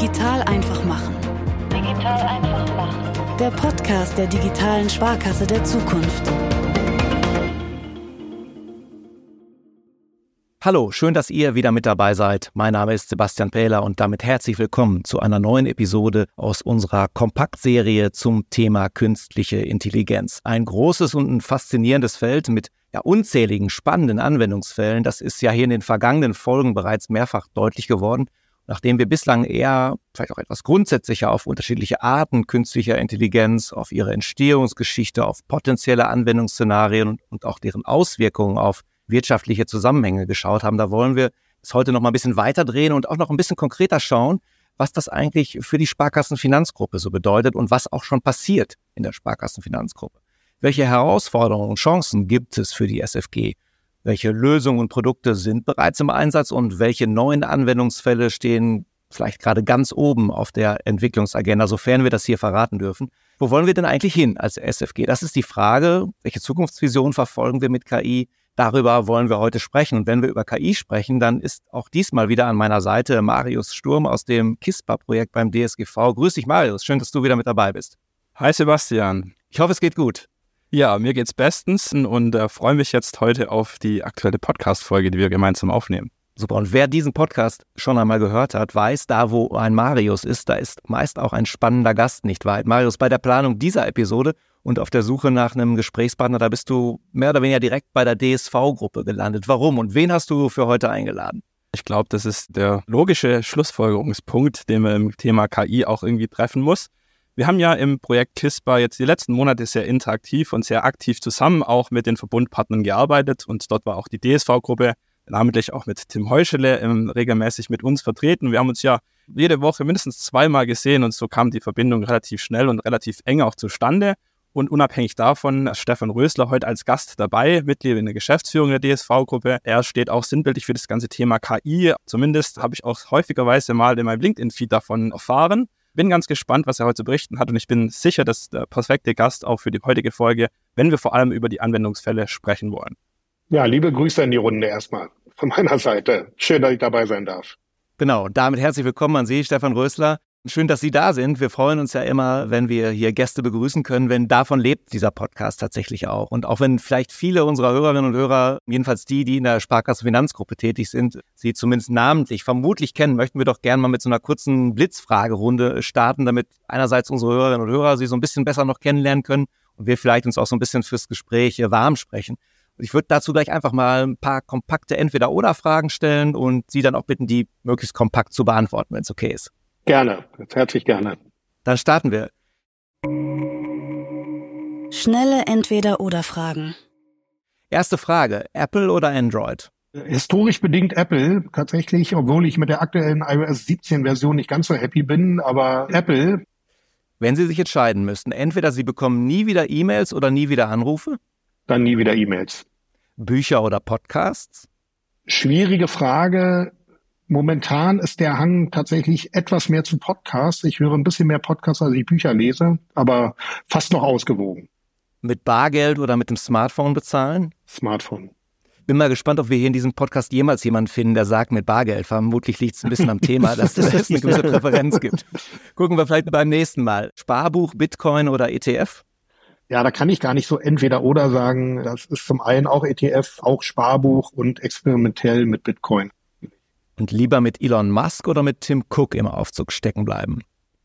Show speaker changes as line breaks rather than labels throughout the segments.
Digital einfach machen.
Digital einfach machen.
Der Podcast der digitalen Sparkasse der Zukunft.
Hallo, schön, dass ihr wieder mit dabei seid. Mein Name ist Sebastian Pähler und damit herzlich willkommen zu einer neuen Episode aus unserer Kompaktserie zum Thema künstliche Intelligenz. Ein großes und ein faszinierendes Feld mit ja, unzähligen spannenden Anwendungsfällen. Das ist ja hier in den vergangenen Folgen bereits mehrfach deutlich geworden. Nachdem wir bislang eher, vielleicht auch etwas grundsätzlicher auf unterschiedliche Arten künstlicher Intelligenz, auf ihre Entstehungsgeschichte, auf potenzielle Anwendungsszenarien und, auch deren Auswirkungen auf wirtschaftliche Zusammenhänge geschaut haben. Da wollen wir es heute noch mal ein bisschen weiter drehen und auch noch ein bisschen konkreter schauen, was das eigentlich für die Sparkassenfinanzgruppe so bedeutet und was auch schon passiert in der Sparkassenfinanzgruppe. Welche Herausforderungen und Chancen gibt es für die SFG? Welche Lösungen und Produkte sind bereits im Einsatz und welche neuen Anwendungsfälle stehen vielleicht gerade ganz oben auf der Entwicklungsagenda, sofern wir das hier verraten dürfen? Wo wollen wir denn eigentlich hin als SFG? Das ist die Frage. Welche Zukunftsvision verfolgen wir mit KI? Darüber wollen wir heute sprechen. Und wenn wir über KI sprechen, dann ist auch diesmal wieder an meiner Seite Marius Sturm aus dem KISPA-Projekt beim DSGV. Grüß dich, Marius. Schön, dass du wieder mit dabei bist.
Hi, Sebastian.
Ich hoffe, es geht gut.
Ja, mir geht's bestens und äh, freue mich jetzt heute auf die aktuelle Podcast-Folge, die wir gemeinsam aufnehmen.
Super. Und wer diesen Podcast schon einmal gehört hat, weiß, da wo ein Marius ist, da ist meist auch ein spannender Gast nicht weit. Marius, bei der Planung dieser Episode und auf der Suche nach einem Gesprächspartner, da bist du mehr oder weniger direkt bei der DSV-Gruppe gelandet. Warum und wen hast du für heute eingeladen?
Ich glaube, das ist der logische Schlussfolgerungspunkt, den man im Thema KI auch irgendwie treffen muss. Wir haben ja im Projekt KISPA jetzt die letzten Monate sehr interaktiv und sehr aktiv zusammen auch mit den Verbundpartnern gearbeitet und dort war auch die DSV-Gruppe, namentlich auch mit Tim Heuschele, ähm, regelmäßig mit uns vertreten. Wir haben uns ja jede Woche mindestens zweimal gesehen und so kam die Verbindung relativ schnell und relativ eng auch zustande. Und unabhängig davon, Stefan Rösler heute als Gast dabei, Mitglied in der Geschäftsführung der DSV-Gruppe. Er steht auch sinnbildlich für das ganze Thema KI. Zumindest habe ich auch häufigerweise mal in meinem LinkedIn-Feed davon erfahren. Bin ganz gespannt, was er heute zu berichten hat und ich bin sicher, dass der perfekte Gast auch für die heutige Folge, wenn wir vor allem über die Anwendungsfälle sprechen wollen.
Ja, liebe Grüße in die Runde erstmal von meiner Seite. Schön, dass ich dabei sein darf.
Genau, damit herzlich willkommen an Sie, Stefan Rösler. Schön, dass Sie da sind. Wir freuen uns ja immer, wenn wir hier Gäste begrüßen können, wenn davon lebt dieser Podcast tatsächlich auch. Und auch wenn vielleicht viele unserer Hörerinnen und Hörer, jedenfalls die, die in der Sparkasse Finanzgruppe tätig sind, Sie zumindest namentlich vermutlich kennen, möchten wir doch gerne mal mit so einer kurzen Blitzfragerunde starten, damit einerseits unsere Hörerinnen und Hörer Sie so ein bisschen besser noch kennenlernen können und wir vielleicht uns auch so ein bisschen fürs Gespräch warm sprechen. Ich würde dazu gleich einfach mal ein paar kompakte Entweder-Oder-Fragen stellen und Sie dann auch bitten, die möglichst kompakt zu beantworten, wenn es okay ist.
Gerne, herzlich gerne.
Dann starten wir.
Schnelle Entweder-Oder-Fragen.
Erste Frage, Apple oder Android?
Historisch bedingt Apple, tatsächlich, obwohl ich mit der aktuellen iOS 17 Version nicht ganz so happy bin, aber Apple.
Wenn Sie sich entscheiden müssten, entweder Sie bekommen nie wieder E-Mails oder nie wieder Anrufe?
Dann nie wieder E-Mails.
Bücher oder Podcasts?
Schwierige Frage. Momentan ist der Hang tatsächlich etwas mehr zu Podcasts. Ich höre ein bisschen mehr Podcasts, als ich Bücher lese, aber fast noch ausgewogen.
Mit Bargeld oder mit dem Smartphone bezahlen?
Smartphone.
Bin mal gespannt, ob wir hier in diesem Podcast jemals jemanden finden, der sagt mit Bargeld. Vermutlich liegt es ein bisschen am Thema, dass es eine gewisse Präferenz gibt. Gucken wir vielleicht beim nächsten Mal. Sparbuch, Bitcoin oder ETF?
Ja, da kann ich gar nicht so entweder oder sagen. Das ist zum einen auch ETF, auch Sparbuch und experimentell mit Bitcoin.
Und lieber mit Elon Musk oder mit Tim Cook im Aufzug stecken bleiben?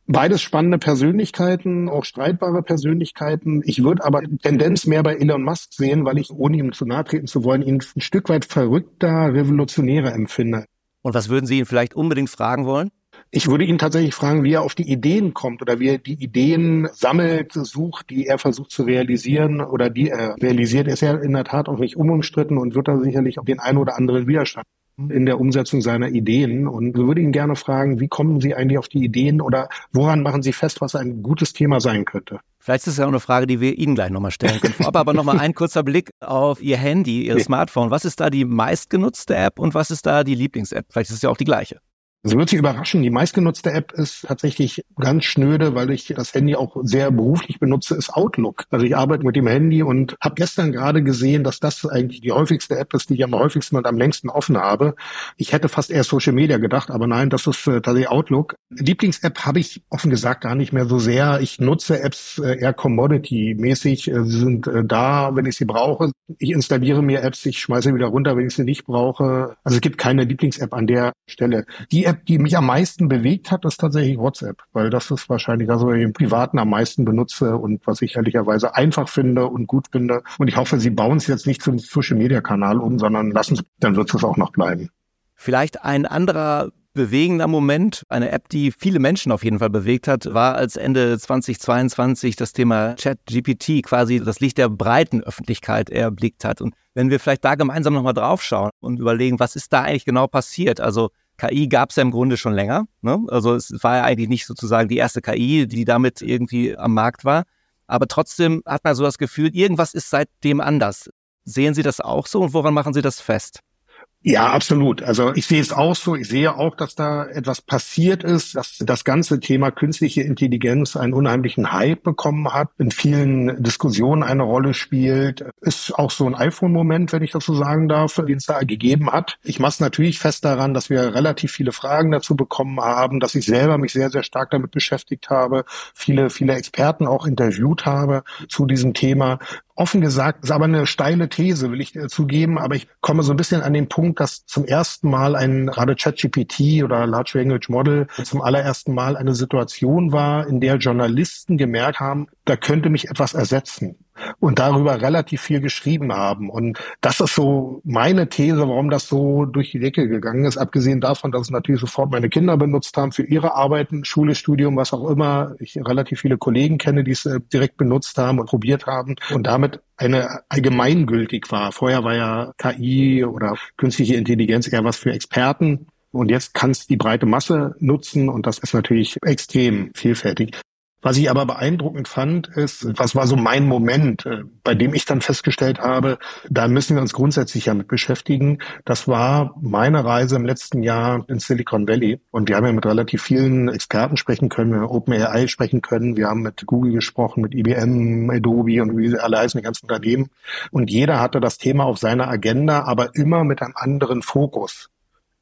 Beides spannende Persönlichkeiten, auch streitbare Persönlichkeiten. Ich würde aber Tendenz mehr bei Elon Musk sehen, weil ich, ohne ihm zu nahe treten zu wollen, ihn ein Stück weit verrückter, revolutionärer empfinde.
Und was würden Sie ihn vielleicht unbedingt fragen wollen?
Ich würde ihn tatsächlich fragen, wie er auf die Ideen kommt oder wie er die Ideen sammelt, sucht, die er versucht zu realisieren oder die er realisiert. Er ist ja in der Tat auch nicht unumstritten und wird da sicherlich auch den einen oder anderen Widerstand in der Umsetzung seiner Ideen und würde ihn gerne fragen, wie kommen Sie eigentlich auf die Ideen oder woran machen Sie fest, was ein gutes Thema sein könnte?
Vielleicht ist es ja auch eine Frage, die wir Ihnen gleich nochmal stellen können. Vorab aber nochmal ein kurzer Blick auf Ihr Handy, Ihr Smartphone. Was ist da die meistgenutzte App und was ist da die Lieblings-App? Vielleicht ist es ja auch die gleiche.
Sie wird Sie überraschen, die meistgenutzte App ist tatsächlich ganz schnöde, weil ich das Handy auch sehr beruflich benutze, ist Outlook. Also ich arbeite mit dem Handy und habe gestern gerade gesehen, dass das eigentlich die häufigste App ist, die ich am häufigsten und am längsten offen habe. Ich hätte fast eher Social Media gedacht, aber nein, das ist äh, tatsächlich Outlook. Lieblings-App habe ich offen gesagt gar nicht mehr so sehr. Ich nutze Apps äh, eher Commodity-mäßig. Äh, sie sind da, wenn ich sie brauche. Ich installiere mir Apps, ich schmeiße wieder runter, wenn ich sie nicht brauche. Also es gibt keine Lieblings-App an der Stelle. Die App, die mich am meisten bewegt hat, ist tatsächlich WhatsApp, weil das ist wahrscheinlich also im Privaten am meisten benutze und was ich ehrlicherweise einfach finde und gut finde. Und ich hoffe, Sie bauen es jetzt nicht zum Social-Media-Kanal um, sondern lassen es, dann wird es auch noch bleiben.
Vielleicht ein anderer bewegender Moment, eine App, die viele Menschen auf jeden Fall bewegt hat, war als Ende 2022 das Thema ChatGPT quasi das Licht der breiten Öffentlichkeit erblickt hat. Und wenn wir vielleicht da gemeinsam nochmal draufschauen und überlegen, was ist da eigentlich genau passiert? Also KI gab es ja im Grunde schon länger. Ne? Also es war ja eigentlich nicht sozusagen die erste KI, die damit irgendwie am Markt war. Aber trotzdem hat man so das Gefühl, irgendwas ist seitdem anders. Sehen Sie das auch so und woran machen Sie das fest?
Ja, absolut. Also ich sehe es auch so. Ich sehe auch, dass da etwas passiert ist, dass das ganze Thema künstliche Intelligenz einen unheimlichen Hype bekommen hat, in vielen Diskussionen eine Rolle spielt. Ist auch so ein iPhone-Moment, wenn ich das so sagen darf, den es da gegeben hat. Ich mache es natürlich fest daran, dass wir relativ viele Fragen dazu bekommen haben, dass ich selber mich sehr, sehr stark damit beschäftigt habe, viele, viele Experten auch interviewt habe zu diesem Thema offen gesagt, ist aber eine steile These, will ich zugeben, aber ich komme so ein bisschen an den Punkt, dass zum ersten Mal ein gerade ChatGPT oder Large Language Model zum allerersten Mal eine Situation war, in der Journalisten gemerkt haben, da könnte mich etwas ersetzen und darüber relativ viel geschrieben haben. Und das ist so meine These, warum das so durch die Decke gegangen ist. Abgesehen davon, dass es natürlich sofort meine Kinder benutzt haben für ihre Arbeiten, Schule, Studium, was auch immer. Ich relativ viele Kollegen kenne, die es äh, direkt benutzt haben und probiert haben und damit eine allgemeingültig war. Vorher war ja KI oder künstliche Intelligenz eher was für Experten. Und jetzt kann es die breite Masse nutzen und das ist natürlich extrem vielfältig. Was ich aber beeindruckend fand, ist, was war so mein Moment, äh, bei dem ich dann festgestellt habe, da müssen wir uns grundsätzlich ja mit beschäftigen. Das war meine Reise im letzten Jahr in Silicon Valley. Und wir haben ja mit relativ vielen Experten sprechen können, wir haben OpenAI sprechen können, wir haben mit Google gesprochen, mit IBM, Adobe und wie sie alle heißen, die ganzen Unternehmen. Und jeder hatte das Thema auf seiner Agenda, aber immer mit einem anderen Fokus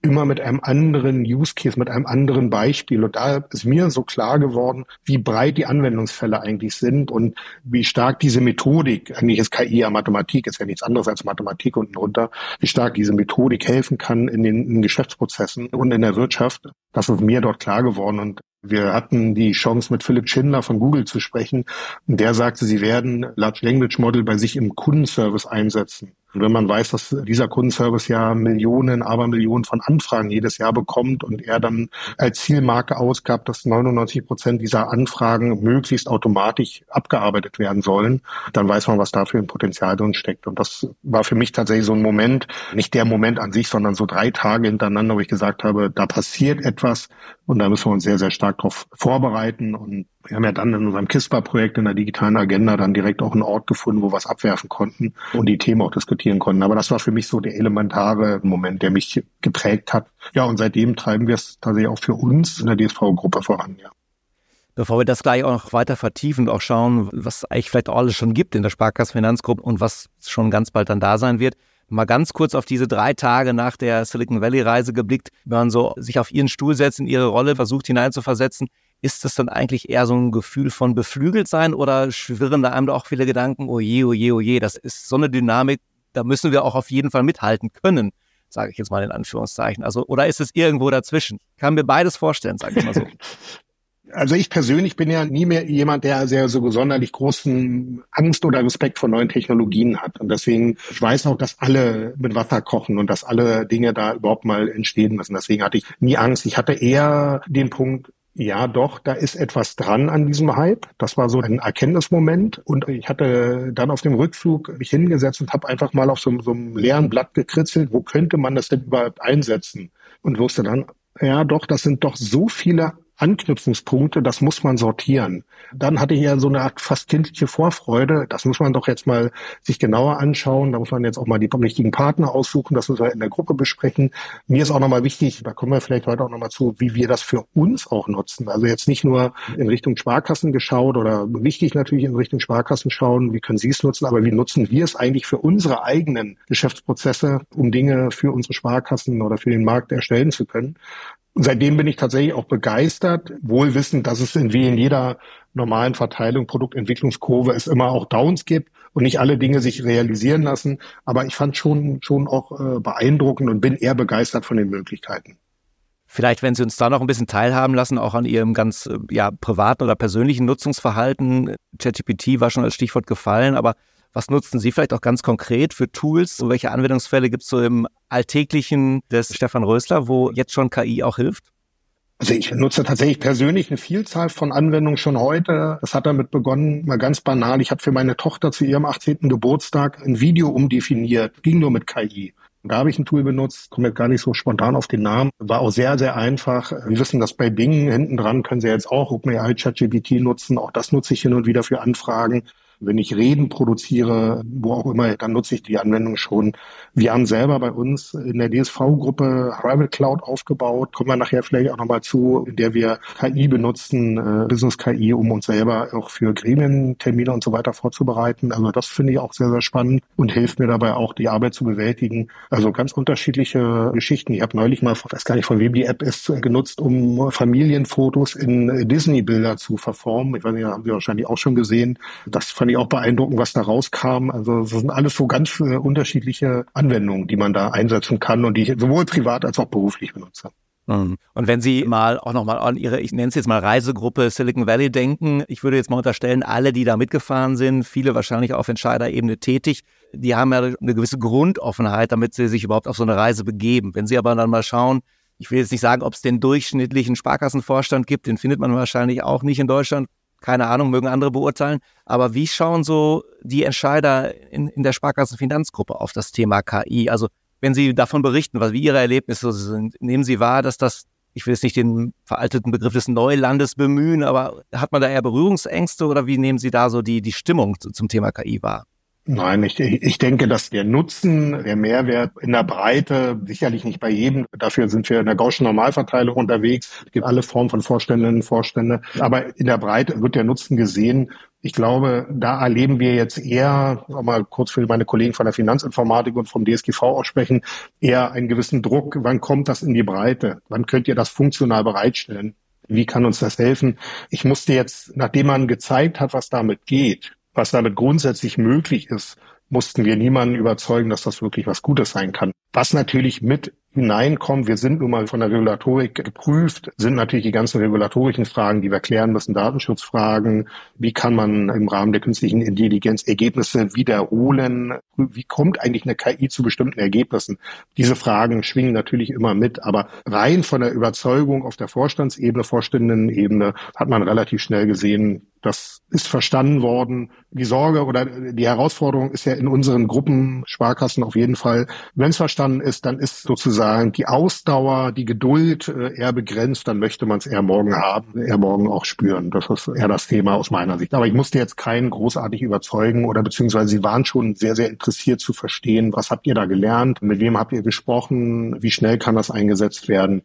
immer mit einem anderen Use Case, mit einem anderen Beispiel. Und da ist mir so klar geworden, wie breit die Anwendungsfälle eigentlich sind und wie stark diese Methodik, eigentlich ist KI ja Mathematik, ist ja nichts anderes als Mathematik unten drunter, wie stark diese Methodik helfen kann in den in Geschäftsprozessen und in der Wirtschaft. Das ist mir dort klar geworden. Und wir hatten die Chance, mit Philipp Schindler von Google zu sprechen. Und der sagte, sie werden Large Language Model bei sich im Kundenservice einsetzen. Und wenn man weiß, dass dieser Kundenservice ja Millionen, aber Millionen von Anfragen jedes Jahr bekommt und er dann als Zielmarke ausgab, dass 99 Prozent dieser Anfragen möglichst automatisch abgearbeitet werden sollen, dann weiß man, was da für ein Potenzial drin steckt. Und das war für mich tatsächlich so ein Moment, nicht der Moment an sich, sondern so drei Tage hintereinander, wo ich gesagt habe, da passiert etwas und da müssen wir uns sehr, sehr stark darauf vorbereiten und wir haben ja dann in unserem KISPA-Projekt in der digitalen Agenda dann direkt auch einen Ort gefunden, wo wir es abwerfen konnten und die Themen auch diskutieren konnten. Aber das war für mich so der elementare Moment, der mich geprägt hat. Ja, und seitdem treiben wir es tatsächlich auch für uns in der DSV-Gruppe voran, ja.
Bevor wir das gleich auch noch weiter vertiefen und auch schauen, was eigentlich vielleicht auch alles schon gibt in der Sparkassenfinanzgruppe und was schon ganz bald dann da sein wird, mal ganz kurz auf diese drei Tage nach der Silicon Valley Reise geblickt, wenn man so sich auf ihren Stuhl setzt, in ihre Rolle versucht hineinzuversetzen, ist das dann eigentlich eher so ein Gefühl von beflügelt sein oder schwirren da einem da auch viele Gedanken, oh je, oh je, oh je, das ist so eine Dynamik, da müssen wir auch auf jeden Fall mithalten können, sage ich jetzt mal in Anführungszeichen. Also, oder ist es irgendwo dazwischen? Kann mir beides vorstellen, sage ich mal so.
Also ich persönlich bin ja nie mehr jemand, der sehr so sonderlich großen Angst oder Respekt vor neuen Technologien hat. Und deswegen, ich weiß auch, dass alle mit Wasser kochen und dass alle Dinge da überhaupt mal entstehen müssen. Deswegen hatte ich nie Angst. Ich hatte eher den Punkt, ja, doch, da ist etwas dran an diesem Hype. Das war so ein Erkenntnismoment. Und ich hatte dann auf dem Rückflug mich hingesetzt und habe einfach mal auf so, so einem leeren Blatt gekritzelt, wo könnte man das denn überhaupt einsetzen? Und wusste dann, ja, doch, das sind doch so viele Anknüpfungspunkte, das muss man sortieren. Dann hatte ich ja so eine Art fast kindliche Vorfreude. Das muss man doch jetzt mal sich genauer anschauen. Da muss man jetzt auch mal die richtigen Partner aussuchen. Das müssen wir in der Gruppe besprechen. Mir ist auch nochmal wichtig, da kommen wir vielleicht heute auch nochmal zu, wie wir das für uns auch nutzen. Also jetzt nicht nur in Richtung Sparkassen geschaut oder wichtig natürlich in Richtung Sparkassen schauen, wie können Sie es nutzen, aber wie nutzen wir es eigentlich für unsere eigenen Geschäftsprozesse, um Dinge für unsere Sparkassen oder für den Markt erstellen zu können. Und seitdem bin ich tatsächlich auch begeistert, wohl wissend, dass es in, wie in jeder normalen Verteilung, Produktentwicklungskurve es immer auch Downs gibt und nicht alle Dinge sich realisieren lassen. Aber ich fand schon, schon auch äh, beeindruckend und bin eher begeistert von den Möglichkeiten.
Vielleicht, wenn Sie uns da noch ein bisschen teilhaben lassen, auch an Ihrem ganz äh, ja, privaten oder persönlichen Nutzungsverhalten. ChatGPT war schon als Stichwort gefallen, aber was nutzen Sie vielleicht auch ganz konkret für Tools? Und welche Anwendungsfälle gibt es so im Alltäglichen des Stefan Rösler, wo jetzt schon KI auch hilft?
Also ich nutze tatsächlich persönlich eine Vielzahl von Anwendungen schon heute. Das hat damit begonnen, mal ganz banal. Ich habe für meine Tochter zu ihrem 18. Geburtstag ein Video umdefiniert, ging nur mit KI. Da habe ich ein Tool benutzt, komme jetzt gar nicht so spontan auf den Namen. War auch sehr, sehr einfach. Wir wissen, dass bei Bing hinten dran können Sie jetzt auch OpenAI ChatGPT nutzen. Auch das nutze ich hin und wieder für Anfragen. Wenn ich Reden produziere, wo auch immer, dann nutze ich die Anwendung schon. Wir haben selber bei uns in der DSV-Gruppe Private Cloud aufgebaut. Kommen wir nachher vielleicht auch nochmal zu, in der wir KI benutzen, äh, Business KI, um uns selber auch für Gremientermine und so weiter vorzubereiten. Also das finde ich auch sehr, sehr spannend und hilft mir dabei auch, die Arbeit zu bewältigen. Also ganz unterschiedliche Geschichten. Ich habe neulich mal, weiß gar nicht, von wem die App ist, genutzt, um Familienfotos in Disney-Bilder zu verformen. Ich weiß nicht, haben Sie wahrscheinlich auch schon gesehen. Das fand ich auch beeindruckend, was da rauskam. Also das sind alles so ganz äh, unterschiedliche Anwendungen, die man da einsetzen kann und die ich sowohl privat als auch beruflich benutze.
Mhm. Und wenn Sie mal auch nochmal an Ihre, ich nenne es jetzt mal Reisegruppe Silicon Valley denken, ich würde jetzt mal unterstellen, alle, die da mitgefahren sind, viele wahrscheinlich auf Entscheiderebene tätig, die haben ja eine gewisse Grundoffenheit, damit sie sich überhaupt auf so eine Reise begeben. Wenn Sie aber dann mal schauen, ich will jetzt nicht sagen, ob es den durchschnittlichen Sparkassenvorstand gibt, den findet man wahrscheinlich auch nicht in Deutschland keine Ahnung, mögen andere beurteilen. Aber wie schauen so die Entscheider in, in der Sparkassenfinanzgruppe auf das Thema KI? Also wenn Sie davon berichten, was wie Ihre Erlebnisse sind, nehmen Sie wahr, dass das, ich will jetzt nicht den veralteten Begriff des Neulandes bemühen, aber hat man da eher Berührungsängste oder wie nehmen Sie da so die, die Stimmung zum Thema KI wahr?
Nein, ich, ich denke, dass der Nutzen, der Mehrwert in der Breite, sicherlich nicht bei jedem, dafür sind wir in der Gaußschen Normalverteilung unterwegs, es gibt alle Formen von Vorständinnen und Vorstände, aber in der Breite wird der Nutzen gesehen. Ich glaube, da erleben wir jetzt eher, mal kurz für meine Kollegen von der Finanzinformatik und vom DSGV aussprechen, eher einen gewissen Druck. Wann kommt das in die Breite? Wann könnt ihr das funktional bereitstellen? Wie kann uns das helfen? Ich musste jetzt, nachdem man gezeigt hat, was damit geht, was damit grundsätzlich möglich ist, mussten wir niemanden überzeugen, dass das wirklich was Gutes sein kann. Was natürlich mit hineinkommt, wir sind nun mal von der Regulatorik geprüft, sind natürlich die ganzen regulatorischen Fragen, die wir klären müssen, Datenschutzfragen, wie kann man im Rahmen der künstlichen Intelligenz Ergebnisse wiederholen, wie kommt eigentlich eine KI zu bestimmten Ergebnissen. Diese Fragen schwingen natürlich immer mit, aber rein von der Überzeugung auf der Vorstandsebene, Vorständinnenebene hat man relativ schnell gesehen, das ist verstanden worden. Die Sorge oder die Herausforderung ist ja in unseren Gruppen, Sparkassen auf jeden Fall, wenn es verstanden ist, dann ist sozusagen die Ausdauer, die Geduld äh, eher begrenzt, dann möchte man es eher morgen haben, eher morgen auch spüren. Das ist eher das Thema aus meiner Sicht. Aber ich musste jetzt keinen großartig überzeugen oder beziehungsweise sie waren schon sehr, sehr interessiert zu verstehen, was habt ihr da gelernt, mit wem habt ihr gesprochen, wie schnell kann das eingesetzt werden.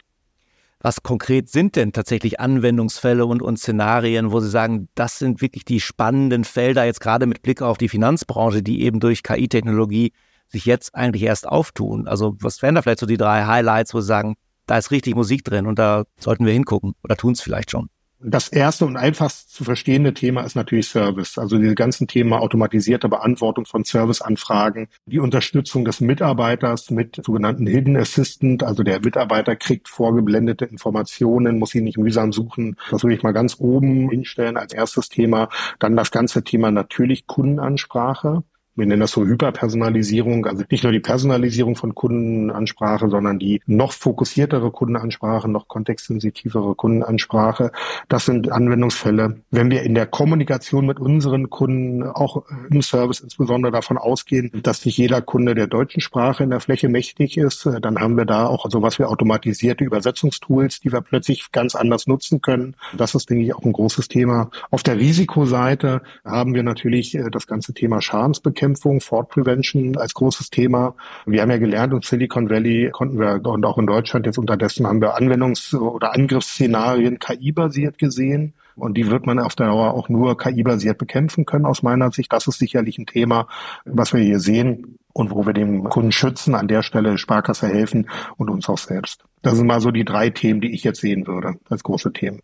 Was konkret sind denn tatsächlich Anwendungsfälle und, und Szenarien, wo Sie sagen, das sind wirklich die spannenden Felder, jetzt gerade mit Blick auf die Finanzbranche, die eben durch KI-Technologie sich jetzt eigentlich erst auftun? Also was wären da vielleicht so die drei Highlights, wo Sie sagen, da ist richtig Musik drin und da sollten wir hingucken oder tun es vielleicht schon?
Das erste und einfachst zu verstehende Thema ist natürlich Service. Also diese ganzen Themen automatisierte Beantwortung von Serviceanfragen, die Unterstützung des Mitarbeiters mit sogenannten Hidden Assistant. Also der Mitarbeiter kriegt vorgeblendete Informationen, muss sie nicht mühsam suchen. Das würde ich mal ganz oben hinstellen als erstes Thema. Dann das ganze Thema natürlich Kundenansprache. Wir nennen das so Hyperpersonalisierung, also nicht nur die Personalisierung von Kundenansprache, sondern die noch fokussiertere Kundenansprache, noch kontextsensitivere Kundenansprache. Das sind Anwendungsfälle. Wenn wir in der Kommunikation mit unseren Kunden, auch im Service insbesondere davon ausgehen, dass nicht jeder Kunde der deutschen Sprache in der Fläche mächtig ist, dann haben wir da auch sowas wie automatisierte Übersetzungstools, die wir plötzlich ganz anders nutzen können. Das ist, denke ich, auch ein großes Thema. Auf der Risikoseite haben wir natürlich äh, das ganze Thema Schadensbekämpfung, Fraud Prevention als großes Thema. Wir haben ja gelernt, in Silicon Valley konnten wir und auch in Deutschland jetzt unterdessen haben wir Anwendungs- oder Angriffsszenarien KI-basiert gesehen. Und die wird man auf der Dauer auch nur KI-basiert bekämpfen können, aus meiner Sicht. Das ist sicherlich ein Thema, was wir hier sehen und wo wir dem Kunden schützen, an der Stelle Sparkasse helfen und uns auch selbst. Das sind mal so die drei Themen, die ich jetzt sehen würde als große Themen.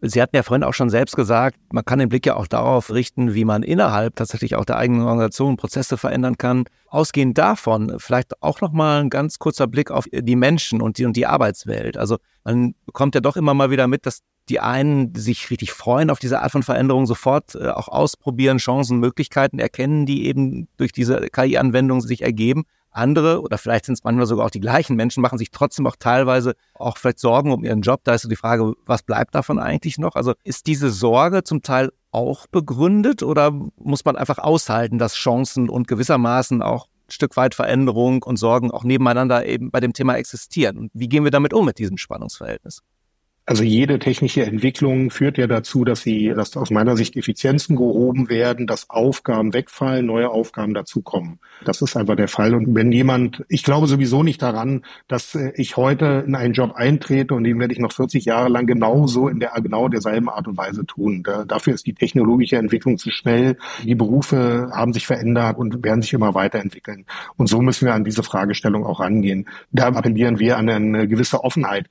Sie hatten ja vorhin auch schon selbst gesagt, man kann den Blick ja auch darauf richten, wie man innerhalb tatsächlich auch der eigenen Organisation Prozesse verändern kann. Ausgehend davon vielleicht auch nochmal ein ganz kurzer Blick auf die Menschen und die, und die Arbeitswelt. Also man bekommt ja doch immer mal wieder mit, dass die einen sich richtig freuen auf diese Art von Veränderung, sofort äh, auch ausprobieren, Chancen, Möglichkeiten erkennen, die eben durch diese KI-Anwendung sich ergeben. Andere oder vielleicht sind es manchmal sogar auch die gleichen Menschen, machen sich trotzdem auch teilweise auch vielleicht Sorgen um ihren Job. Da ist so die Frage, was bleibt davon eigentlich noch? Also ist diese Sorge zum Teil auch begründet oder muss man einfach aushalten, dass Chancen und gewissermaßen auch ein Stück weit Veränderung und Sorgen auch nebeneinander eben bei dem Thema existieren? Und wie gehen wir damit um mit diesem Spannungsverhältnis?
Also jede technische Entwicklung führt ja dazu, dass sie, dass aus meiner Sicht Effizienzen gehoben werden, dass Aufgaben wegfallen, neue Aufgaben dazukommen. Das ist einfach der Fall. Und wenn jemand, ich glaube sowieso nicht daran, dass äh, ich heute in einen Job eintrete und den werde ich noch 40 Jahre lang genauso in der genau derselben Art und Weise tun. Da, dafür ist die technologische Entwicklung zu schnell. Die Berufe haben sich verändert und werden sich immer weiterentwickeln. Und so müssen wir an diese Fragestellung auch rangehen. Da appellieren wir an eine gewisse Offenheit.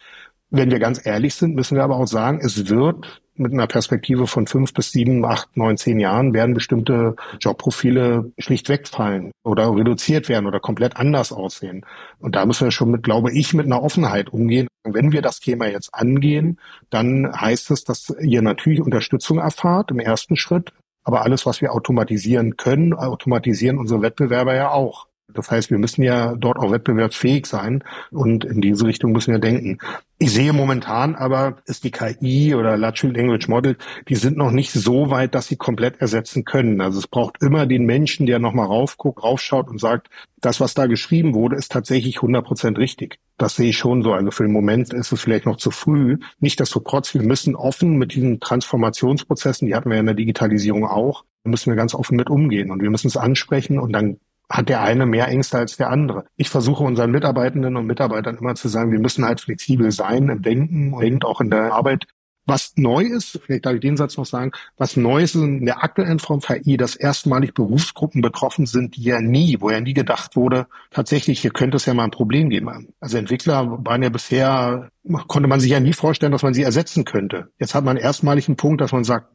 Wenn wir ganz ehrlich sind, müssen wir aber auch sagen, es wird mit einer Perspektive von fünf bis sieben, acht, neun, zehn Jahren werden bestimmte Jobprofile schlicht wegfallen oder reduziert werden oder komplett anders aussehen. Und da müssen wir schon mit, glaube ich, mit einer Offenheit umgehen. Wenn wir das Thema jetzt angehen, dann heißt es, dass ihr natürlich Unterstützung erfahrt im ersten Schritt. Aber alles, was wir automatisieren können, automatisieren unsere Wettbewerber ja auch. Das heißt, wir müssen ja dort auch wettbewerbsfähig sein und in diese Richtung müssen wir denken. Ich sehe momentan aber, ist die KI oder Large Language Model, die sind noch nicht so weit, dass sie komplett ersetzen können. Also es braucht immer den Menschen, der nochmal raufguckt, raufschaut und sagt, das, was da geschrieben wurde, ist tatsächlich 100 Prozent richtig. Das sehe ich schon so. Also für den Moment ist es vielleicht noch zu früh. Nichtsdestotrotz, wir müssen offen mit diesen Transformationsprozessen, die hatten wir in der Digitalisierung auch, müssen wir ganz offen mit umgehen und wir müssen es ansprechen und dann hat der eine mehr Ängste als der andere. Ich versuche unseren Mitarbeitenden und Mitarbeitern immer zu sagen, wir müssen halt flexibel sein im Denken und auch in der Arbeit. Was neu ist, vielleicht darf ich den Satz noch sagen, was neu ist in der aktuellen Form KI, dass erstmalig Berufsgruppen betroffen sind, die ja nie, wo ja nie gedacht wurde, tatsächlich, hier könnte es ja mal ein Problem geben. Also Entwickler waren ja bisher, konnte man sich ja nie vorstellen, dass man sie ersetzen könnte. Jetzt hat man erstmalig einen Punkt, dass man sagt,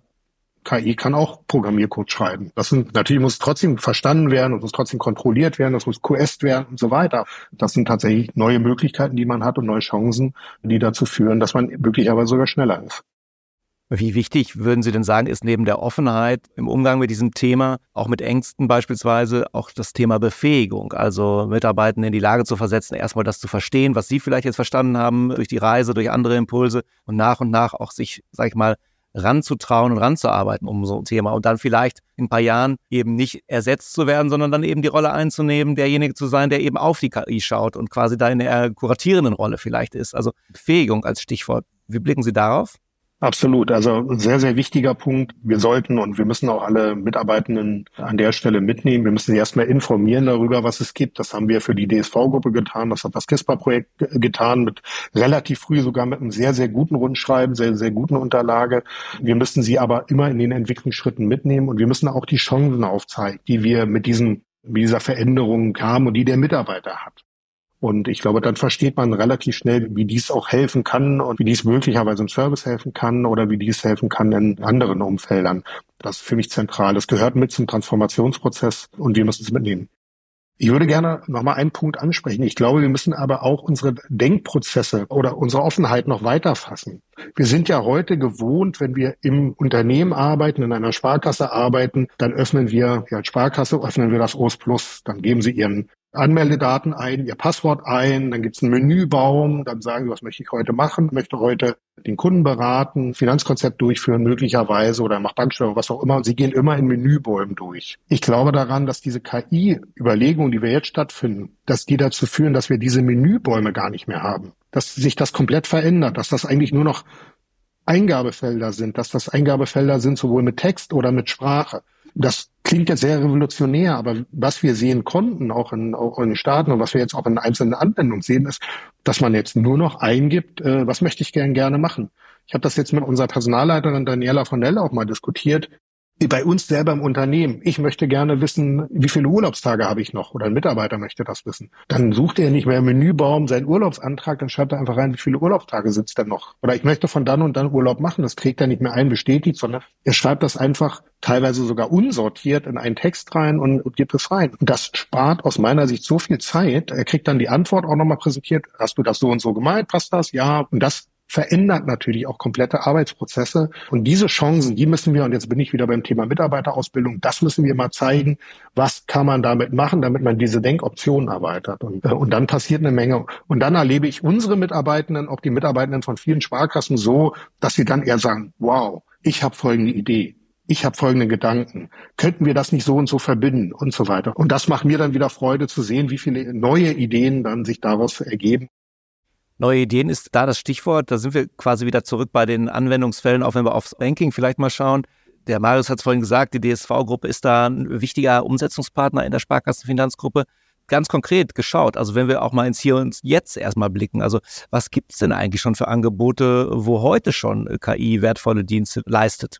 KI kann auch Programmiercode schreiben. Das sind, natürlich muss trotzdem verstanden werden und muss trotzdem kontrolliert werden, das muss QS werden und so weiter. Das sind tatsächlich neue Möglichkeiten, die man hat und neue Chancen, die dazu führen, dass man möglicherweise sogar schneller ist.
Wie wichtig würden Sie denn sagen, ist neben der Offenheit im Umgang mit diesem Thema, auch mit Ängsten beispielsweise, auch das Thema Befähigung, also Mitarbeitende in die Lage zu versetzen, erstmal das zu verstehen, was Sie vielleicht jetzt verstanden haben durch die Reise, durch andere Impulse und nach und nach auch sich, sag ich mal, ranzutrauen und ranzuarbeiten um so ein Thema und dann vielleicht in ein paar Jahren eben nicht ersetzt zu werden, sondern dann eben die Rolle einzunehmen, derjenige zu sein, der eben auf die KI schaut und quasi da in der kuratierenden Rolle vielleicht ist. Also Befähigung als Stichwort. Wie blicken Sie darauf?
Absolut. Also sehr, sehr wichtiger Punkt. Wir sollten und wir müssen auch alle Mitarbeitenden an der Stelle mitnehmen. Wir müssen sie erstmal informieren darüber, was es gibt. Das haben wir für die DSV-Gruppe getan. Das hat das KISPA-Projekt getan mit relativ früh sogar mit einem sehr, sehr guten Rundschreiben, sehr, sehr guten Unterlage. Wir müssen sie aber immer in den Entwicklungsschritten mitnehmen und wir müssen auch die Chancen aufzeigen, die wir mit diesem mit dieser Veränderung haben und die der Mitarbeiter hat. Und ich glaube, dann versteht man relativ schnell, wie dies auch helfen kann und wie dies möglicherweise im Service helfen kann oder wie dies helfen kann in anderen Umfeldern. Das ist für mich zentral. Das gehört mit zum Transformationsprozess und wir müssen es mitnehmen. Ich würde gerne nochmal einen Punkt ansprechen. Ich glaube, wir müssen aber auch unsere Denkprozesse oder unsere Offenheit noch weiter fassen. Wir sind ja heute gewohnt, wenn wir im Unternehmen arbeiten, in einer Sparkasse arbeiten, dann öffnen wir, ja, Sparkasse öffnen wir das OS Plus, dann geben Sie Ihren Anmeldedaten ein, Ihr Passwort ein, dann gibt es einen Menübaum, dann sagen Sie, was möchte ich heute machen, möchte heute den Kunden beraten, Finanzkonzept durchführen möglicherweise oder macht Banksteuerung, was auch immer. Und Sie gehen immer in Menübäumen durch. Ich glaube daran, dass diese KI-Überlegungen, die wir jetzt stattfinden, dass die dazu führen, dass wir diese Menübäume gar nicht mehr haben. Dass sich das komplett verändert, dass das eigentlich nur noch Eingabefelder sind, dass das Eingabefelder sind sowohl mit Text oder mit Sprache. Das klingt jetzt sehr revolutionär, aber was wir sehen konnten, auch in, auch in den Staaten und was wir jetzt auch in einzelnen Anwendungen sehen, ist, dass man jetzt nur noch eingibt, äh, was möchte ich gern gerne machen. Ich habe das jetzt mit unserer Personalleiterin Daniela von Nell auch mal diskutiert bei uns selber im Unternehmen. Ich möchte gerne wissen, wie viele Urlaubstage habe ich noch oder ein Mitarbeiter möchte das wissen. Dann sucht er nicht mehr im Menübaum seinen Urlaubsantrag, dann schreibt er einfach rein, wie viele Urlaubstage es denn noch. Oder ich möchte von dann und dann Urlaub machen, das trägt er nicht mehr ein, bestätigt, sondern er schreibt das einfach teilweise sogar unsortiert in einen Text rein und, und gibt es rein. Und das spart aus meiner Sicht so viel Zeit. Er kriegt dann die Antwort auch nochmal präsentiert. Hast du das so und so gemeint? Passt das? Ja. Und das verändert natürlich auch komplette Arbeitsprozesse. Und diese Chancen, die müssen wir, und jetzt bin ich wieder beim Thema Mitarbeiterausbildung, das müssen wir mal zeigen, was kann man damit machen, damit man diese Denkoptionen erweitert. Und, äh, und dann passiert eine Menge. Und dann erlebe ich unsere Mitarbeitenden, auch die Mitarbeitenden von vielen Sparkassen so, dass sie dann eher sagen, wow, ich habe folgende Idee ich habe folgende Gedanken. Könnten wir das nicht so und so verbinden und so weiter. Und das macht mir dann wieder Freude zu sehen, wie viele neue Ideen dann sich daraus ergeben.
Neue Ideen ist da das Stichwort. Da sind wir quasi wieder zurück bei den Anwendungsfällen, auch wenn wir aufs Banking vielleicht mal schauen. Der Marius hat es vorhin gesagt, die DSV-Gruppe ist da ein wichtiger Umsetzungspartner in der Sparkassenfinanzgruppe. Ganz konkret geschaut, also wenn wir auch mal ins Hier und Jetzt erstmal blicken, also was gibt es denn eigentlich schon für Angebote, wo heute schon KI wertvolle Dienste leistet?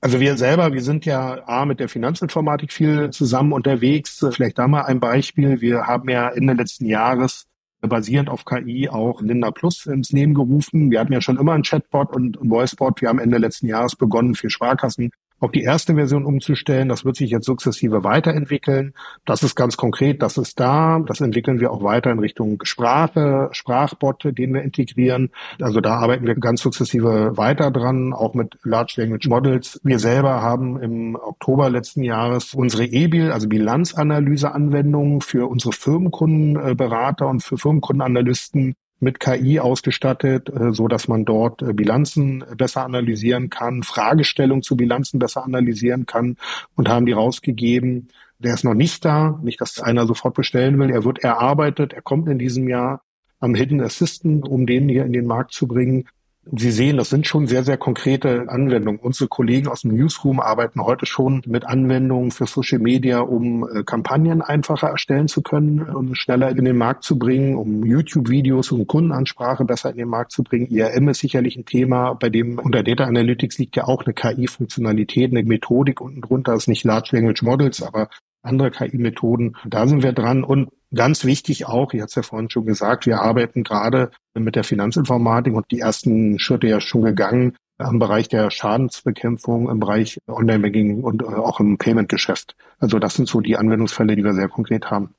Also wir selber, wir sind ja A mit der Finanzinformatik viel zusammen unterwegs. Vielleicht da mal ein Beispiel. Wir haben ja Ende letzten Jahres basierend auf KI auch Linda Plus ins Leben gerufen. Wir hatten ja schon immer einen Chatbot und einen Voicebot. Wir haben Ende letzten Jahres begonnen, für Sparkassen auf die erste Version umzustellen. Das wird sich jetzt sukzessive weiterentwickeln. Das ist ganz konkret, das ist da. Das entwickeln wir auch weiter in Richtung Sprache, Sprachbotte, den wir integrieren. Also da arbeiten wir ganz sukzessive weiter dran, auch mit Large Language Models. Wir selber haben im Oktober letzten Jahres unsere EBIL, also Bilanzanalyse-Anwendungen für unsere Firmenkundenberater und für Firmenkundenanalysten mit KI ausgestattet, äh, so dass man dort äh, Bilanzen besser analysieren kann, Fragestellungen zu Bilanzen besser analysieren kann und haben die rausgegeben. Der ist noch nicht da, nicht, dass einer sofort bestellen will. Er wird erarbeitet, er kommt in diesem Jahr am Hidden Assistant, um den hier in den Markt zu bringen. Sie sehen, das sind schon sehr, sehr konkrete Anwendungen. Unsere Kollegen aus dem Newsroom arbeiten heute schon mit Anwendungen für Social Media, um äh, Kampagnen einfacher erstellen zu können und schneller in den Markt zu bringen, um YouTube-Videos und Kundenansprache besser in den Markt zu bringen. IRM ist sicherlich ein Thema, bei dem unter Data Analytics liegt ja auch eine KI-Funktionalität, eine Methodik unten drunter. Ist nicht Large Language Models, aber andere KI-Methoden. Da sind wir dran. Und ganz wichtig auch, ich hatte es ja vorhin schon gesagt, wir arbeiten gerade mit der Finanzinformatik und die ersten Schritte ja schon gegangen im Bereich der Schadensbekämpfung, im Bereich Online-Banking und äh, auch im Payment-Geschäft. Also das sind so die Anwendungsfälle, die wir sehr konkret haben.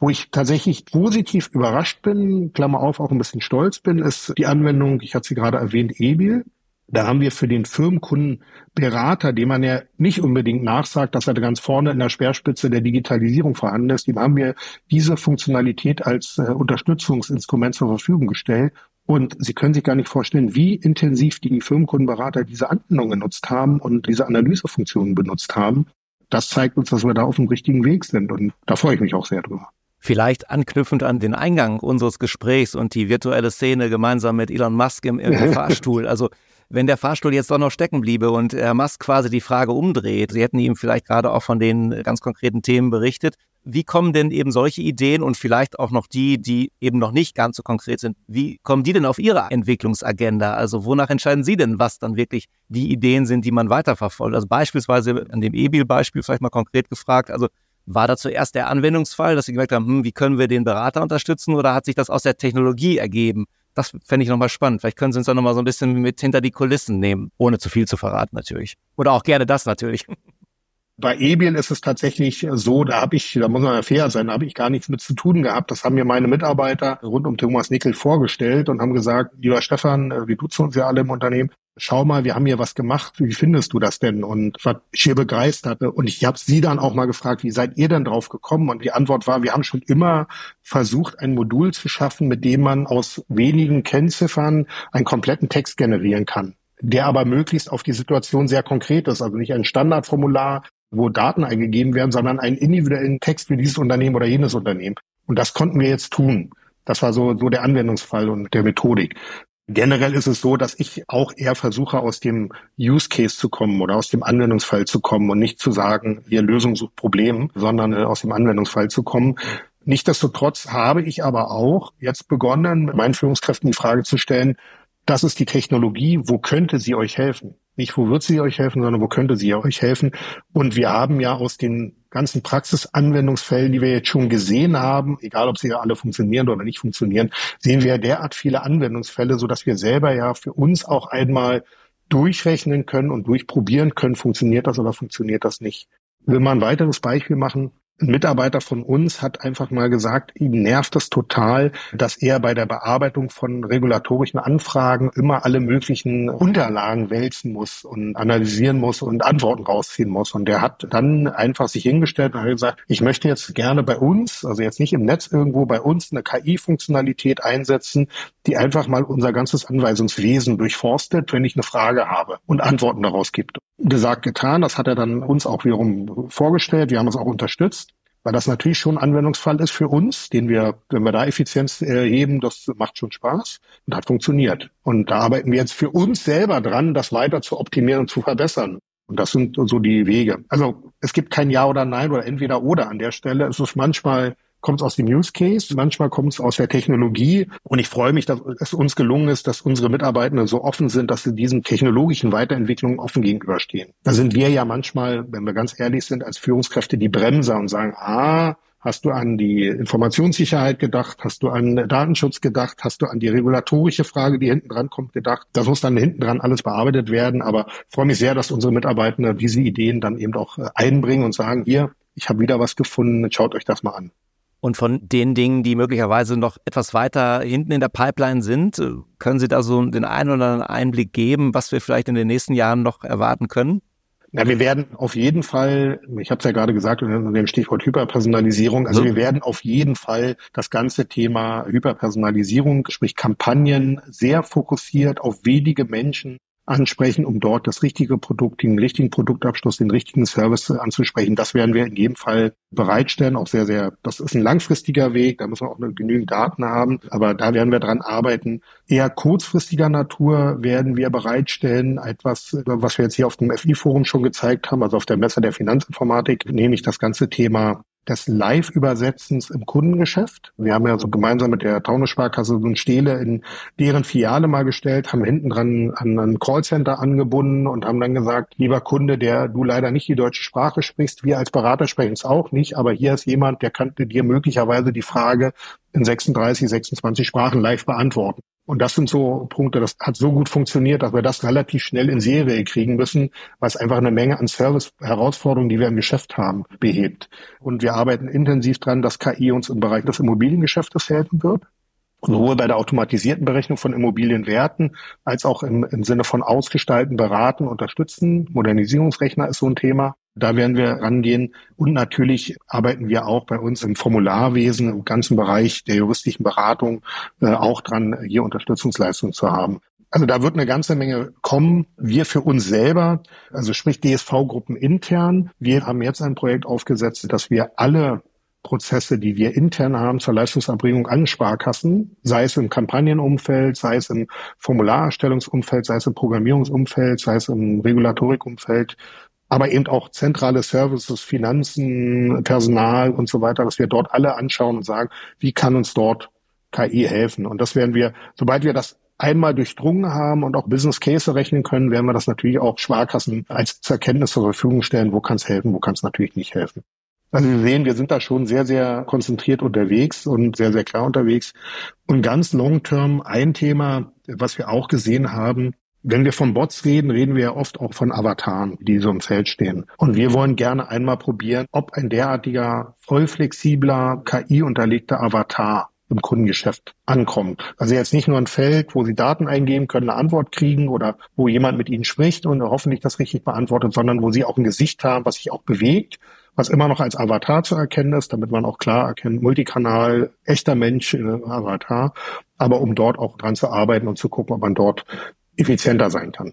Wo ich tatsächlich positiv überrascht bin, Klammer auf, auch ein bisschen stolz bin, ist die Anwendung, ich hatte sie gerade erwähnt, EBIL. Da haben wir für den Firmenkundenberater, dem man ja nicht unbedingt nachsagt, dass er ganz vorne in der Speerspitze der Digitalisierung vorhanden ist, dem haben wir diese Funktionalität als äh, Unterstützungsinstrument zur Verfügung gestellt. Und Sie können sich gar nicht vorstellen, wie intensiv die Firmenkundenberater diese Anwendung genutzt haben und diese Analysefunktionen benutzt haben. Das zeigt uns, dass wir da auf dem richtigen Weg sind. Und da freue ich mich auch sehr drüber.
Vielleicht anknüpfend an den Eingang unseres Gesprächs und die virtuelle Szene gemeinsam mit Elon Musk im, im Fahrstuhl. Also wenn der Fahrstuhl jetzt doch noch stecken bliebe und Herr Musk quasi die Frage umdreht, Sie hätten ihm vielleicht gerade auch von den ganz konkreten Themen berichtet, wie kommen denn eben solche Ideen und vielleicht auch noch die, die eben noch nicht ganz so konkret sind, wie kommen die denn auf Ihre Entwicklungsagenda? Also wonach entscheiden Sie denn, was dann wirklich die Ideen sind, die man weiterverfolgt? Also beispielsweise an dem E-Bill-Beispiel vielleicht mal konkret gefragt, also war da zuerst der Anwendungsfall, dass Sie gemerkt haben, hm, wie können wir den Berater unterstützen oder hat sich das aus der Technologie ergeben? Das fände ich nochmal spannend. Vielleicht können Sie uns da nochmal so ein bisschen mit hinter die Kulissen nehmen, ohne zu viel zu verraten natürlich. Oder auch gerne das natürlich.
Bei Ebiel ist es tatsächlich so, da habe ich, da muss man ja fair sein, da habe ich gar nichts mit zu tun gehabt. Das haben mir meine Mitarbeiter rund um Thomas Nickel vorgestellt und haben gesagt, lieber Stefan, äh, wir duzen uns ja alle im Unternehmen, schau mal, wir haben hier was gemacht, wie findest du das denn? Und ich war schier begeistert. Und ich habe sie dann auch mal gefragt, wie seid ihr denn drauf gekommen? Und die Antwort war, wir haben schon immer versucht, ein Modul zu schaffen, mit dem man aus wenigen Kennziffern einen kompletten Text generieren kann der aber möglichst auf die Situation sehr konkret ist. Also nicht ein Standardformular, wo Daten eingegeben werden, sondern einen individuellen Text für dieses Unternehmen oder jenes Unternehmen. Und das konnten wir jetzt tun. Das war so, so der Anwendungsfall und der Methodik. Generell ist es so, dass ich auch eher versuche, aus dem Use Case zu kommen oder aus dem Anwendungsfall zu kommen und nicht zu sagen, hier Lösung sucht Problem, sondern äh, aus dem Anwendungsfall zu kommen. Nichtsdestotrotz habe ich aber auch jetzt begonnen, meinen Führungskräften die Frage zu stellen, das ist die Technologie, wo könnte sie euch helfen? Nicht, wo wird sie euch helfen, sondern wo könnte sie euch helfen? Und wir haben ja aus den ganzen Praxisanwendungsfällen, die wir jetzt schon gesehen haben, egal ob sie ja alle funktionieren oder nicht funktionieren, sehen wir derart viele Anwendungsfälle, so dass wir selber ja für uns auch einmal durchrechnen können und durchprobieren können, funktioniert das oder funktioniert das nicht. Will man ein weiteres Beispiel machen? Ein Mitarbeiter von uns hat einfach mal gesagt, ihm nervt es total, dass er bei der Bearbeitung von regulatorischen Anfragen immer alle möglichen Unterlagen wälzen muss und analysieren muss und Antworten rausziehen muss. Und der hat dann einfach sich hingestellt und hat gesagt, ich möchte jetzt gerne bei uns, also jetzt nicht im Netz irgendwo, bei uns eine KI-Funktionalität einsetzen, die einfach mal unser ganzes Anweisungswesen durchforstet, wenn ich eine Frage habe und Antworten daraus gibt. Gesagt, getan, das hat er dann uns auch wiederum vorgestellt, wir haben es auch unterstützt weil das natürlich schon ein Anwendungsfall ist für uns, den wir, wenn wir da Effizienz erheben, das macht schon Spaß und hat funktioniert. Und da arbeiten wir jetzt für uns selber dran, das weiter zu optimieren und zu verbessern. Und das sind so die Wege. Also es gibt kein Ja oder Nein oder entweder oder an der Stelle. Es ist manchmal kommt es aus dem Use Case, manchmal kommt es aus der Technologie. Und ich freue mich, dass es uns gelungen ist, dass unsere Mitarbeitenden so offen sind, dass sie diesen technologischen Weiterentwicklungen offen gegenüberstehen. Da sind wir ja manchmal, wenn wir ganz ehrlich sind, als Führungskräfte die Bremser und sagen, ah, Hast du an die Informationssicherheit gedacht? Hast du an Datenschutz gedacht? Hast du an die regulatorische Frage, die hinten dran kommt, gedacht? Das muss dann hinten dran alles bearbeitet werden. Aber freue mich sehr, dass unsere Mitarbeiter diese Ideen dann eben auch äh, einbringen und sagen, hier, ich habe wieder was gefunden, schaut euch das mal an.
Und von den Dingen, die möglicherweise noch etwas weiter hinten in der Pipeline sind, äh, können Sie da so den einen oder anderen Einblick geben, was wir vielleicht in den nächsten Jahren noch erwarten können?
Na, wir werden auf jeden Fall, ich habe es ja gerade gesagt unter dem Stichwort Hyperpersonalisierung, also so. wir werden auf jeden Fall das ganze Thema Hyperpersonalisierung, sprich Kampagnen, sehr fokussiert auf wenige Menschen ansprechen, um dort das richtige Produkt, den richtigen Produktabschluss, den richtigen Service anzusprechen. Das werden wir in jedem Fall bereitstellen. Auch sehr, sehr, das ist ein langfristiger Weg. Da müssen wir auch genügend Daten haben. Aber da werden wir dran arbeiten. Eher kurzfristiger Natur werden wir bereitstellen. Etwas, was wir jetzt hier auf dem FI-Forum schon gezeigt haben, also auf der Messe der Finanzinformatik, nämlich das ganze Thema des Live-Übersetzens im Kundengeschäft. Wir haben ja so gemeinsam mit der Taunus-Sparkasse so ein Stele in deren Filiale mal gestellt, haben hinten dran an ein Callcenter angebunden und haben dann gesagt, lieber Kunde, der du leider nicht die deutsche Sprache sprichst, wir als Berater sprechen es auch nicht, aber hier ist jemand, der kann dir möglicherweise die Frage in 36, 26 Sprachen live beantworten. Und das sind so Punkte, das hat so gut funktioniert, dass wir das relativ schnell in Serie kriegen müssen, was einfach eine Menge an Service-Herausforderungen, die wir im Geschäft haben, behebt. Und wir arbeiten intensiv dran, dass KI uns im Bereich des Immobiliengeschäftes helfen wird. Sowohl bei der automatisierten Berechnung von Immobilienwerten als auch im, im Sinne von Ausgestalten, Beraten, Unterstützen. Modernisierungsrechner ist so ein Thema. Da werden wir rangehen. Und natürlich arbeiten wir auch bei uns im Formularwesen, im ganzen Bereich der juristischen Beratung, äh, auch dran, hier Unterstützungsleistungen zu haben. Also da wird eine ganze Menge kommen. Wir für uns selber, also sprich DSV-Gruppen intern, wir haben jetzt ein Projekt aufgesetzt, dass wir alle Prozesse, die wir intern haben zur Leistungserbringung an Sparkassen, sei es im Kampagnenumfeld, sei es im Formularerstellungsumfeld, sei es im Programmierungsumfeld, sei es im Regulatorikumfeld, aber eben auch zentrale Services, Finanzen, Personal und so weiter, dass wir dort alle anschauen und sagen, wie kann uns dort KI helfen? Und das werden wir, sobald wir das einmal durchdrungen haben und auch Business Case rechnen können, werden wir das natürlich auch Sparkassen als Erkenntnis zur Verfügung stellen, wo kann es helfen, wo kann es natürlich nicht helfen. Also wir sehen, wir sind da schon sehr, sehr konzentriert unterwegs und sehr, sehr klar unterwegs. Und ganz long term ein Thema, was wir auch gesehen haben, Wenn wir von Bots reden, reden wir ja oft auch von Avataren, die so im Feld stehen. Und wir wollen gerne einmal probieren, ob ein derartiger voll flexibler, KI-unterlegter Avatar im Kundengeschäft ankommt. Also jetzt nicht nur ein Feld, wo Sie Daten eingeben können, eine Antwort kriegen oder wo jemand mit Ihnen spricht und hoffentlich das richtig beantwortet, sondern wo Sie auch ein Gesicht haben, was sich auch bewegt, was immer noch als Avatar zu erkennen ist, damit man auch klar erkennt, Multikanal, echter Mensch, äh, Avatar, aber um dort auch dran zu arbeiten und zu gucken, ob man dort effizienter sein kann.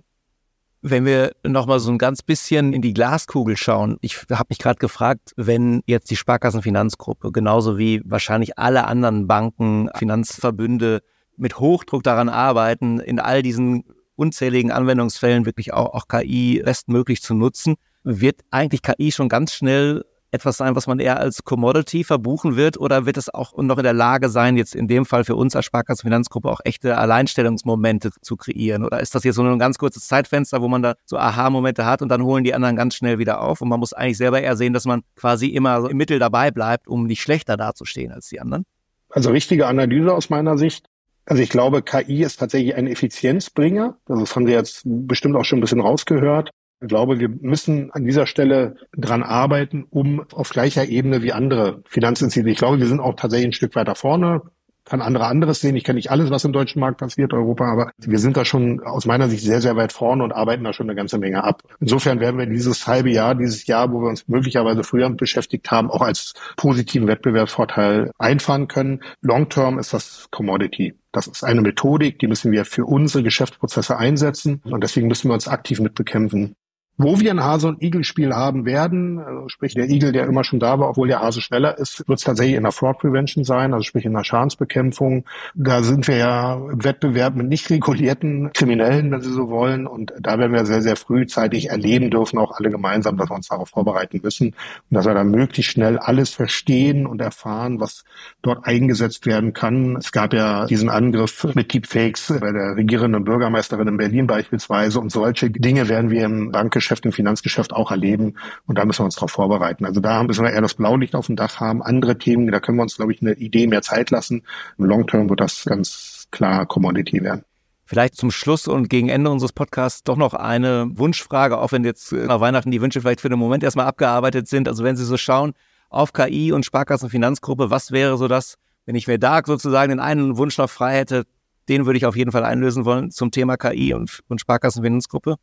Wenn wir nochmal so ein ganz bisschen in die Glaskugel schauen, ich habe mich gerade gefragt, wenn jetzt die Sparkassenfinanzgruppe genauso wie wahrscheinlich alle anderen Banken, Finanzverbünde mit Hochdruck daran arbeiten, in all diesen unzähligen Anwendungsfällen wirklich auch, auch KI bestmöglich zu nutzen, wird eigentlich KI schon ganz schnell etwas sein, was man eher als Commodity verbuchen wird oder wird es auch noch in der Lage sein, jetzt in dem Fall für uns als Sparkassenfinanzgruppe auch echte Alleinstellungsmomente zu kreieren? Oder ist das jetzt so ein ganz kurzes Zeitfenster, wo man da so Aha-Momente hat und dann holen die anderen ganz schnell wieder auf und man muss eigentlich selber eher sehen, dass man quasi immer so im Mittel dabei bleibt, um nicht schlechter dazustehen als die anderen?
Also richtige Analyse aus meiner Sicht. Also ich glaube, KI ist tatsächlich ein Effizienzbringer. Also das haben Sie jetzt bestimmt auch schon ein bisschen rausgehört. Ich glaube, wir müssen an dieser Stelle dran arbeiten, um auf gleicher Ebene wie andere Finanzinstitute. Ich glaube, wir sind auch tatsächlich ein Stück weiter vorne. Kann andere anderes sehen. Ich kenne nicht alles, was im deutschen Markt passiert, Europa, aber wir sind da schon aus meiner Sicht sehr, sehr weit vorne und arbeiten da schon eine ganze Menge ab. Insofern werden wir dieses halbe Jahr, dieses Jahr, wo wir uns möglicherweise früher beschäftigt haben, auch als positiven Wettbewerbsvorteil einfahren können. Long term ist das Commodity. Das ist eine Methodik, die müssen wir für unsere Geschäftsprozesse einsetzen und deswegen müssen wir uns aktiv mitbekämpfen. Wo wir ein Hase- und Igel-Spiel haben werden, also sprich der Igel, der immer schon da war, obwohl der Hase schneller ist, wird es tatsächlich in der Fraud Prevention sein, also sprich in der Schadensbekämpfung. Da sind wir ja im Wettbewerb mit nicht regulierten Kriminellen, wenn Sie so wollen. Und da werden wir sehr, sehr frühzeitig erleben dürfen, auch alle gemeinsam, dass wir uns darauf vorbereiten müssen und dass wir dann möglichst schnell alles verstehen und erfahren, was dort eingesetzt werden kann. Es gab ja diesen Angriff mit Deepfakes bei der regierenden Bürgermeisterin in Berlin beispielsweise und solche Dinge werden wir im Bankgeschäft Geschäft, im Finanzgeschäft auch erleben. Und da müssen wir uns darauf vorbereiten. Also da müssen wir eher das Blaulicht auf dem Dach haben. Andere Themen, da können wir uns, glaube ich, eine Idee mehr Zeit lassen. Im Long Term wird das ganz klar Commodity werden.
Vielleicht zum Schluss und gegen Ende unseres Podcasts doch noch eine Wunschfrage, auch wenn jetzt nach Weihnachten die Wünsche vielleicht für den Moment erstmal abgearbeitet sind. Also wenn Sie so schauen auf KI und Sparkassenfinanzgruppe, was wäre so das, wenn ich mir da sozusagen den einen Wunsch noch frei hätte, den würde ich auf jeden Fall einlösen wollen zum Thema KI und, und Sparkassenfinanzgruppe?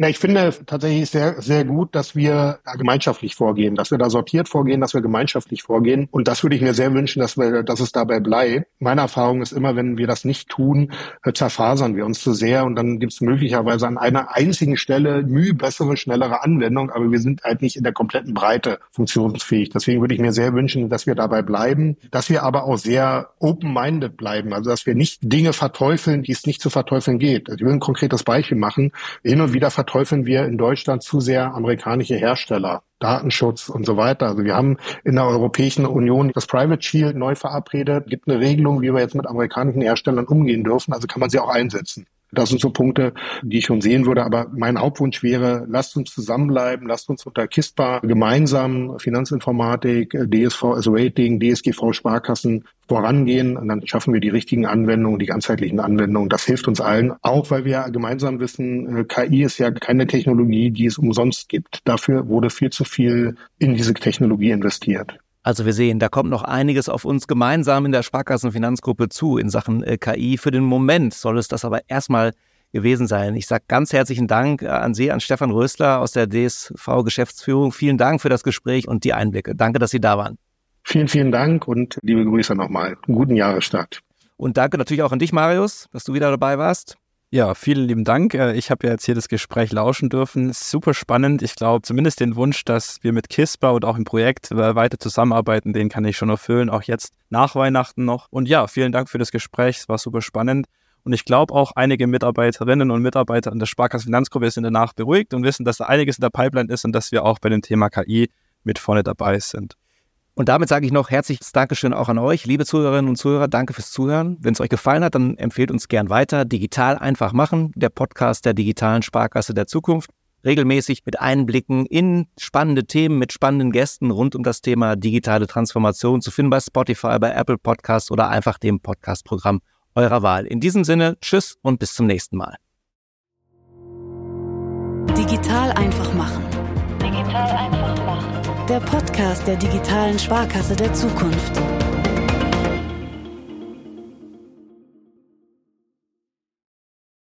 Na, ich finde tatsächlich sehr, sehr gut, dass wir da gemeinschaftlich vorgehen, dass wir da sortiert vorgehen, dass wir gemeinschaftlich vorgehen. Und das würde ich mir sehr wünschen, dass wir, dass es dabei bleibt. Meine Erfahrung ist immer, wenn wir das nicht tun, äh, zerfasern wir uns zu sehr und dann gibt es möglicherweise an einer einzigen Stelle mühe bessere, schnellere Anwendung, aber wir sind halt nicht in der kompletten Breite funktionsfähig. Deswegen würde ich mir sehr wünschen, dass wir dabei bleiben, dass wir aber auch sehr open-minded bleiben, also dass wir nicht Dinge verteufeln, die es nicht zu verteufeln geht. Ich will ein konkretes Beispiel machen. Hin und wieder verteufeln wir in Deutschland zu sehr amerikanische Hersteller. Datenschutz und so weiter. Also wir haben in der Europäischen Union das Private Shield neu verabredet, gibt eine Regelung, wie wir jetzt mit amerikanischen Herstellern umgehen dürfen. Also kann man sie auch einsetzen. Das sind so Punkte, die ich schon sehen würde. Aber mein Hauptwunsch wäre, lasst uns zusammenbleiben, lasst uns unter KISPA gemeinsam Finanzinformatik, DSV, also Rating, DSGV, Sparkassen vorangehen. Und dann schaffen wir die richtigen Anwendungen, die ganzheitlichen Anwendungen. Das hilft uns allen. Auch weil wir gemeinsam wissen, äh, KI ist ja keine Technologie, die es umsonst gibt. Dafür wurde viel zu viel in diese Technologie investiert.
Also wir sehen, da kommt noch einiges auf uns gemeinsam in der Sparkassenfinanzgruppe zu in Sachen äh, KI. Für den Moment soll es das aber erstmal gewesen sein. Ich sage ganz herzlichen Dank äh, an Sie, an Stefan Rösler aus der DSV Geschäftsführung. Vielen Dank für das Gespräch und die Einblicke. Danke, dass Sie da waren.
Vielen, vielen Dank und liebe Grüße nochmal. guten Jahresstart.
Und danke natürlich auch an dich, Marius, dass du wieder dabei warst.
Ja, vielen lieben Dank. Äh, ich habe ja jetzt hier das Gespräch lauschen dürfen. Super spannend. Ich glaube, zumindest den Wunsch, dass wir mit KISPA und auch im Projekt äh, weiter zusammenarbeiten, den kann ich schon erfüllen, auch jetzt nach Weihnachten noch. Und ja, vielen Dank für das Gespräch. Es war super spannend. Und ich glaube auch einige Mitarbeiterinnen und Mitarbeiter in der Sparkassenfinanzgruppe sind danach beruhigt und wissen, dass da einiges in der Pipeline ist und dass wir auch bei dem Thema KI mit vorne dabei sind.
Und damit sage ich noch herzliches Dankeschön auch an euch, liebe Zuhörerinnen und Zuhörer. Danke fürs Zuhören. Wenn es euch gefallen hat, dann empfehlt uns gern weiter. Digital einfach machen, der Podcast der digitalen Sparkasse der Zukunft. Regelmäßig mit Einblicken in spannende Themen mit spannenden Gästen rund um das Thema digitale Transformation zu finden bei Spotify, bei Apple Podcasts oder einfach dem Podcast-Programm eurer Wahl. In diesem Sinne, tschüss und bis zum nächsten Mal.
Digital einfach machen.
Digital einfach machen.
Der Podcast der digitalen Sparkasse der Zukunft.